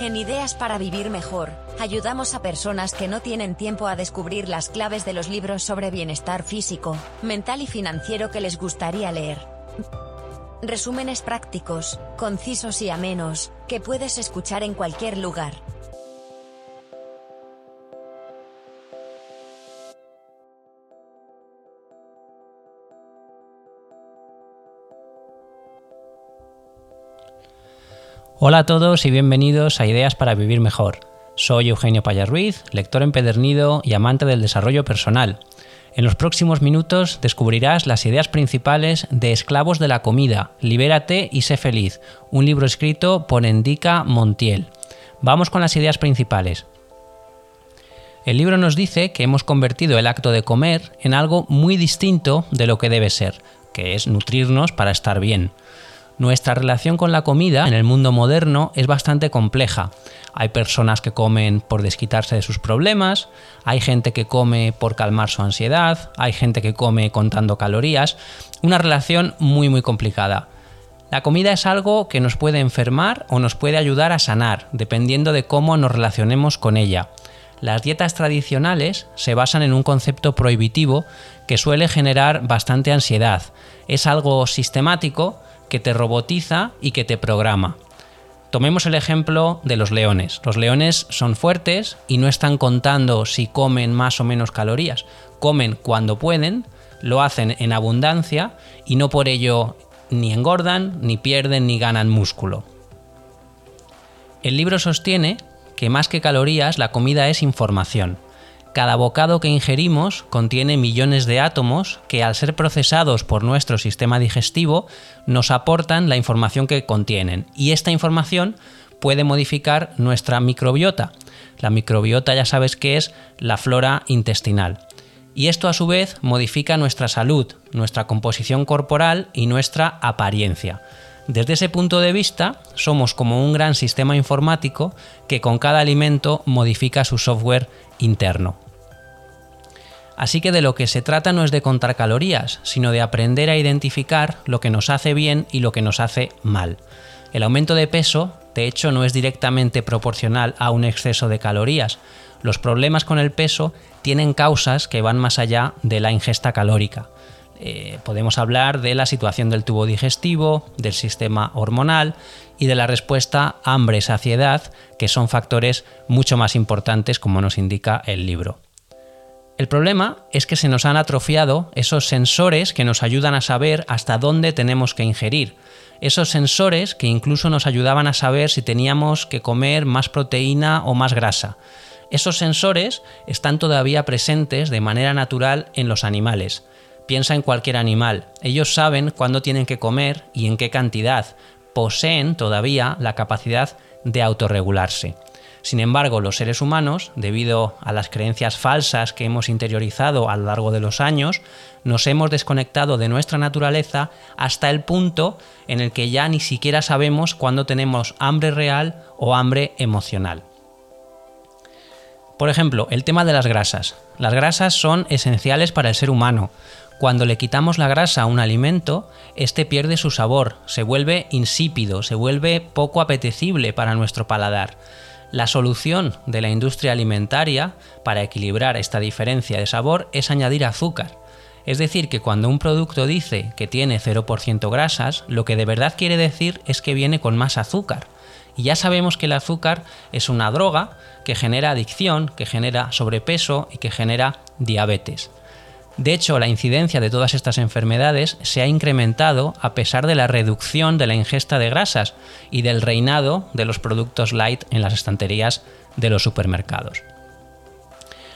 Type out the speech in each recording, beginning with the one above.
En Ideas para Vivir Mejor, ayudamos a personas que no tienen tiempo a descubrir las claves de los libros sobre bienestar físico, mental y financiero que les gustaría leer. Resúmenes prácticos, concisos y amenos, que puedes escuchar en cualquier lugar. Hola a todos y bienvenidos a Ideas para Vivir Mejor. Soy Eugenio Payas Ruiz, lector empedernido y amante del desarrollo personal. En los próximos minutos descubrirás las ideas principales de Esclavos de la Comida, Libérate y sé feliz, un libro escrito por Endica Montiel. Vamos con las ideas principales. El libro nos dice que hemos convertido el acto de comer en algo muy distinto de lo que debe ser, que es nutrirnos para estar bien. Nuestra relación con la comida en el mundo moderno es bastante compleja. Hay personas que comen por desquitarse de sus problemas, hay gente que come por calmar su ansiedad, hay gente que come contando calorías, una relación muy muy complicada. La comida es algo que nos puede enfermar o nos puede ayudar a sanar, dependiendo de cómo nos relacionemos con ella. Las dietas tradicionales se basan en un concepto prohibitivo que suele generar bastante ansiedad. Es algo sistemático, que te robotiza y que te programa. Tomemos el ejemplo de los leones. Los leones son fuertes y no están contando si comen más o menos calorías. Comen cuando pueden, lo hacen en abundancia y no por ello ni engordan, ni pierden, ni ganan músculo. El libro sostiene que más que calorías la comida es información. Cada bocado que ingerimos contiene millones de átomos que al ser procesados por nuestro sistema digestivo nos aportan la información que contienen y esta información puede modificar nuestra microbiota. La microbiota ya sabes que es la flora intestinal. Y esto a su vez modifica nuestra salud, nuestra composición corporal y nuestra apariencia. Desde ese punto de vista, somos como un gran sistema informático que con cada alimento modifica su software interno. Así que de lo que se trata no es de contar calorías, sino de aprender a identificar lo que nos hace bien y lo que nos hace mal. El aumento de peso, de hecho, no es directamente proporcional a un exceso de calorías. Los problemas con el peso tienen causas que van más allá de la ingesta calórica. Eh, podemos hablar de la situación del tubo digestivo, del sistema hormonal y de la respuesta hambre-saciedad, que son factores mucho más importantes como nos indica el libro. El problema es que se nos han atrofiado esos sensores que nos ayudan a saber hasta dónde tenemos que ingerir. Esos sensores que incluso nos ayudaban a saber si teníamos que comer más proteína o más grasa. Esos sensores están todavía presentes de manera natural en los animales. Piensa en cualquier animal. Ellos saben cuándo tienen que comer y en qué cantidad. Poseen todavía la capacidad de autorregularse. Sin embargo, los seres humanos, debido a las creencias falsas que hemos interiorizado a lo largo de los años, nos hemos desconectado de nuestra naturaleza hasta el punto en el que ya ni siquiera sabemos cuándo tenemos hambre real o hambre emocional. Por ejemplo, el tema de las grasas. Las grasas son esenciales para el ser humano. Cuando le quitamos la grasa a un alimento, este pierde su sabor, se vuelve insípido, se vuelve poco apetecible para nuestro paladar. La solución de la industria alimentaria para equilibrar esta diferencia de sabor es añadir azúcar. Es decir, que cuando un producto dice que tiene 0% grasas, lo que de verdad quiere decir es que viene con más azúcar. Y ya sabemos que el azúcar es una droga que genera adicción, que genera sobrepeso y que genera diabetes. De hecho, la incidencia de todas estas enfermedades se ha incrementado a pesar de la reducción de la ingesta de grasas y del reinado de los productos light en las estanterías de los supermercados.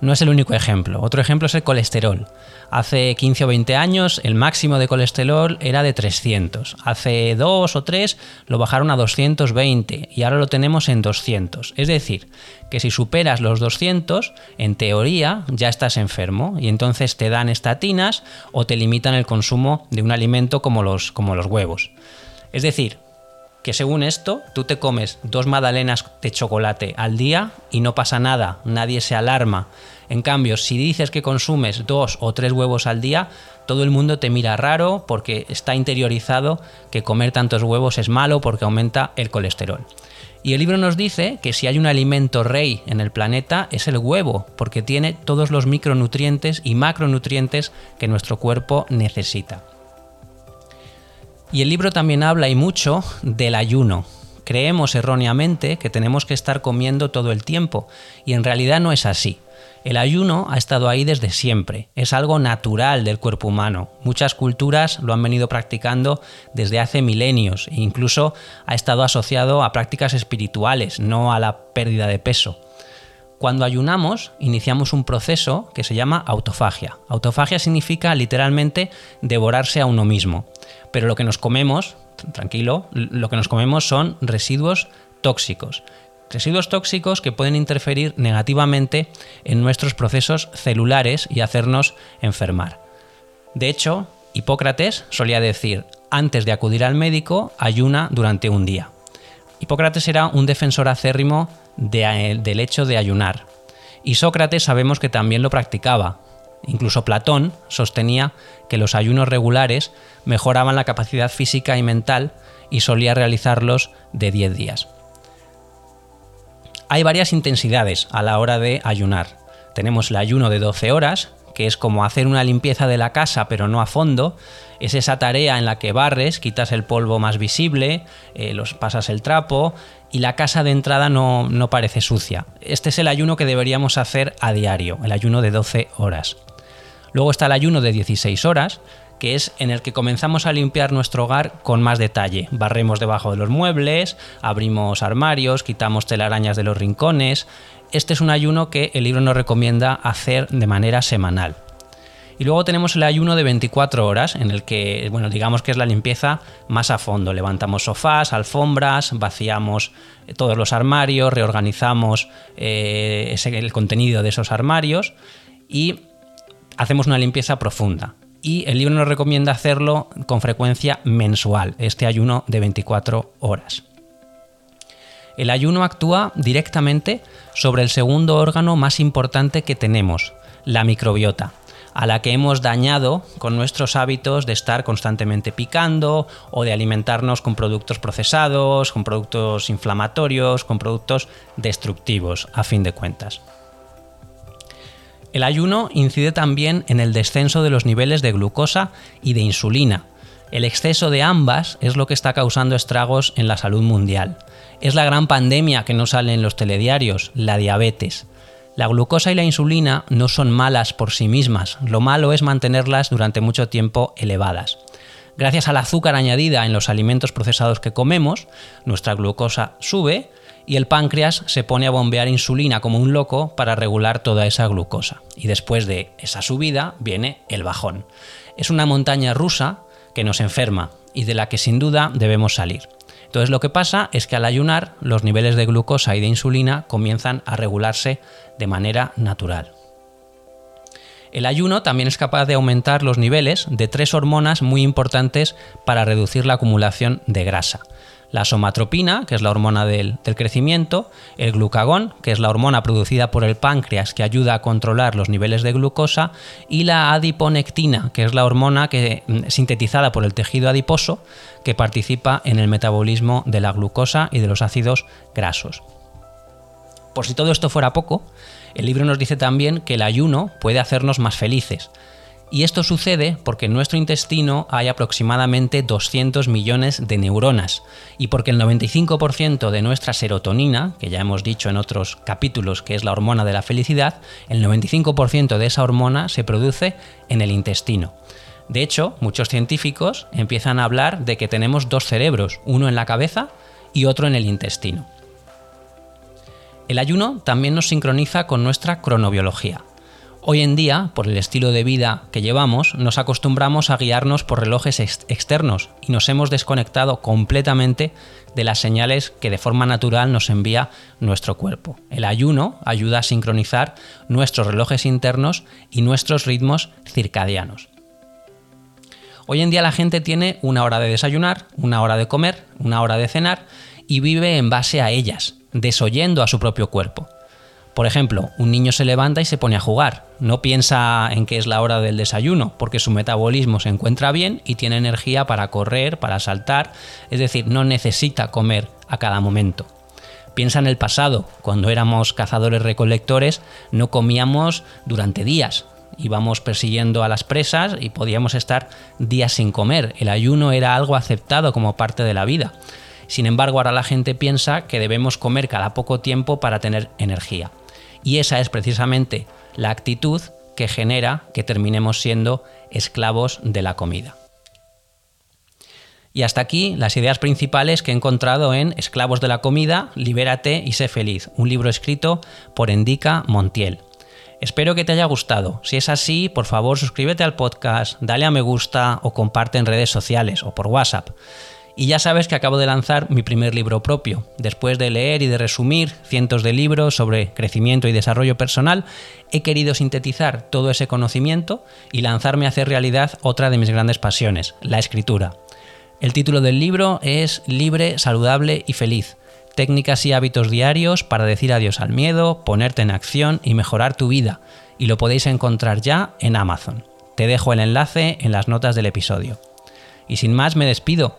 No es el único ejemplo. Otro ejemplo es el colesterol. Hace 15 o 20 años el máximo de colesterol era de 300. Hace 2 o 3 lo bajaron a 220 y ahora lo tenemos en 200. Es decir, que si superas los 200, en teoría ya estás enfermo y entonces te dan estatinas o te limitan el consumo de un alimento como los, como los huevos. Es decir, que según esto, tú te comes dos magdalenas de chocolate al día y no pasa nada, nadie se alarma. En cambio, si dices que consumes dos o tres huevos al día, todo el mundo te mira raro porque está interiorizado que comer tantos huevos es malo porque aumenta el colesterol. Y el libro nos dice que si hay un alimento rey en el planeta es el huevo, porque tiene todos los micronutrientes y macronutrientes que nuestro cuerpo necesita. Y el libro también habla y mucho del ayuno. Creemos erróneamente que tenemos que estar comiendo todo el tiempo, y en realidad no es así. El ayuno ha estado ahí desde siempre, es algo natural del cuerpo humano. Muchas culturas lo han venido practicando desde hace milenios e incluso ha estado asociado a prácticas espirituales, no a la pérdida de peso. Cuando ayunamos, iniciamos un proceso que se llama autofagia. Autofagia significa literalmente devorarse a uno mismo. Pero lo que nos comemos, tranquilo, lo que nos comemos son residuos tóxicos Residuos tóxicos que pueden interferir negativamente en nuestros procesos celulares y hacernos enfermar. De hecho, Hipócrates solía decir, antes de acudir al médico, ayuna durante un día. Hipócrates era un defensor acérrimo del hecho de ayunar. Y Sócrates sabemos que también lo practicaba. Incluso Platón sostenía que los ayunos regulares mejoraban la capacidad física y mental y solía realizarlos de 10 días. Hay varias intensidades a la hora de ayunar. Tenemos el ayuno de 12 horas, que es como hacer una limpieza de la casa pero no a fondo. Es esa tarea en la que barres, quitas el polvo más visible, eh, los pasas el trapo y la casa de entrada no, no parece sucia. Este es el ayuno que deberíamos hacer a diario, el ayuno de 12 horas. Luego está el ayuno de 16 horas, que es en el que comenzamos a limpiar nuestro hogar con más detalle. Barremos debajo de los muebles, abrimos armarios, quitamos telarañas de los rincones. Este es un ayuno que el libro nos recomienda hacer de manera semanal. Y luego tenemos el ayuno de 24 horas, en el que, bueno, digamos que es la limpieza más a fondo. Levantamos sofás, alfombras, vaciamos eh, todos los armarios, reorganizamos eh, el contenido de esos armarios y hacemos una limpieza profunda y el libro nos recomienda hacerlo con frecuencia mensual, este ayuno de 24 horas. El ayuno actúa directamente sobre el segundo órgano más importante que tenemos, la microbiota, a la que hemos dañado con nuestros hábitos de estar constantemente picando o de alimentarnos con productos procesados, con productos inflamatorios, con productos destructivos, a fin de cuentas. El ayuno incide también en el descenso de los niveles de glucosa y de insulina. El exceso de ambas es lo que está causando estragos en la salud mundial. Es la gran pandemia que no sale en los telediarios, la diabetes. La glucosa y la insulina no son malas por sí mismas, lo malo es mantenerlas durante mucho tiempo elevadas. Gracias al azúcar añadida en los alimentos procesados que comemos, nuestra glucosa sube y el páncreas se pone a bombear insulina como un loco para regular toda esa glucosa. Y después de esa subida viene el bajón. Es una montaña rusa que nos enferma y de la que sin duda debemos salir. Entonces lo que pasa es que al ayunar los niveles de glucosa y de insulina comienzan a regularse de manera natural. El ayuno también es capaz de aumentar los niveles de tres hormonas muy importantes para reducir la acumulación de grasa la somatropina, que es la hormona del, crecimiento, el glucagón, que es la hormona producida por el páncreas que ayuda a controlar los niveles de glucosa, y la adiponectina, que es la hormona que, mm, sintetizada por el tejido adiposo que participa en el metabolismo de la glucosa y de los ácidos grasos. Por si todo esto fuera poco, el libro nos dice también que el ayuno puede hacernos más felices, y esto sucede porque en nuestro intestino hay aproximadamente 200 millones de neuronas y porque el 95% de nuestra serotonina, que ya hemos dicho en otros capítulos que es la hormona de la felicidad, el 95% de esa hormona se produce en el intestino. De hecho, muchos científicos empiezan a hablar de que tenemos dos cerebros, uno en la cabeza y otro en el intestino. El ayuno también nos sincroniza con nuestra cronobiología. Hoy en día, por el estilo de vida que llevamos, nos acostumbramos a guiarnos por relojes externos y nos hemos desconectado completamente de las señales que de forma natural nos envía nuestro cuerpo. El ayuno ayuda a sincronizar nuestros relojes internos y nuestros ritmos circadianos. Hoy en día la gente tiene una hora de desayunar, una hora de comer, una hora de cenar y vive en base a ellas, desoyendo a su propio cuerpo. Por ejemplo, un niño se levanta y se pone a jugar. No piensa en que es la hora del desayuno, porque su metabolismo se encuentra bien y tiene energía para correr, para saltar, es decir, no necesita comer a cada momento. Piensa en el pasado, cuando éramos cazadores recolectores, no comíamos durante días, íbamos persiguiendo a las presas y podíamos estar días sin comer. El ayuno era algo aceptado como parte de la vida. Sin embargo, ahora la gente piensa que debemos comer cada poco tiempo para tener energía. Y esa es precisamente la actitud que genera que terminemos siendo esclavos de la comida. Y hasta aquí las ideas principales que he encontrado en Esclavos de la Comida, Libérate y sé feliz, un libro escrito por Endica Montiel. Espero que te haya gustado. Si es así, por favor suscríbete al podcast, dale a me gusta o comparte en redes sociales o por WhatsApp. Y ya sabes que acabo de lanzar mi primer libro propio. Después de leer y de resumir cientos de libros sobre crecimiento y desarrollo personal, he querido sintetizar todo ese conocimiento y lanzarme a hacer realidad otra de mis grandes pasiones, la escritura. El título del libro es Libre, saludable y feliz. Técnicas y hábitos diarios para decir adiós al miedo, ponerte en acción y mejorar tu vida. Y lo podéis encontrar ya en Amazon. Te dejo el enlace en las notas del episodio. Y sin más me despido.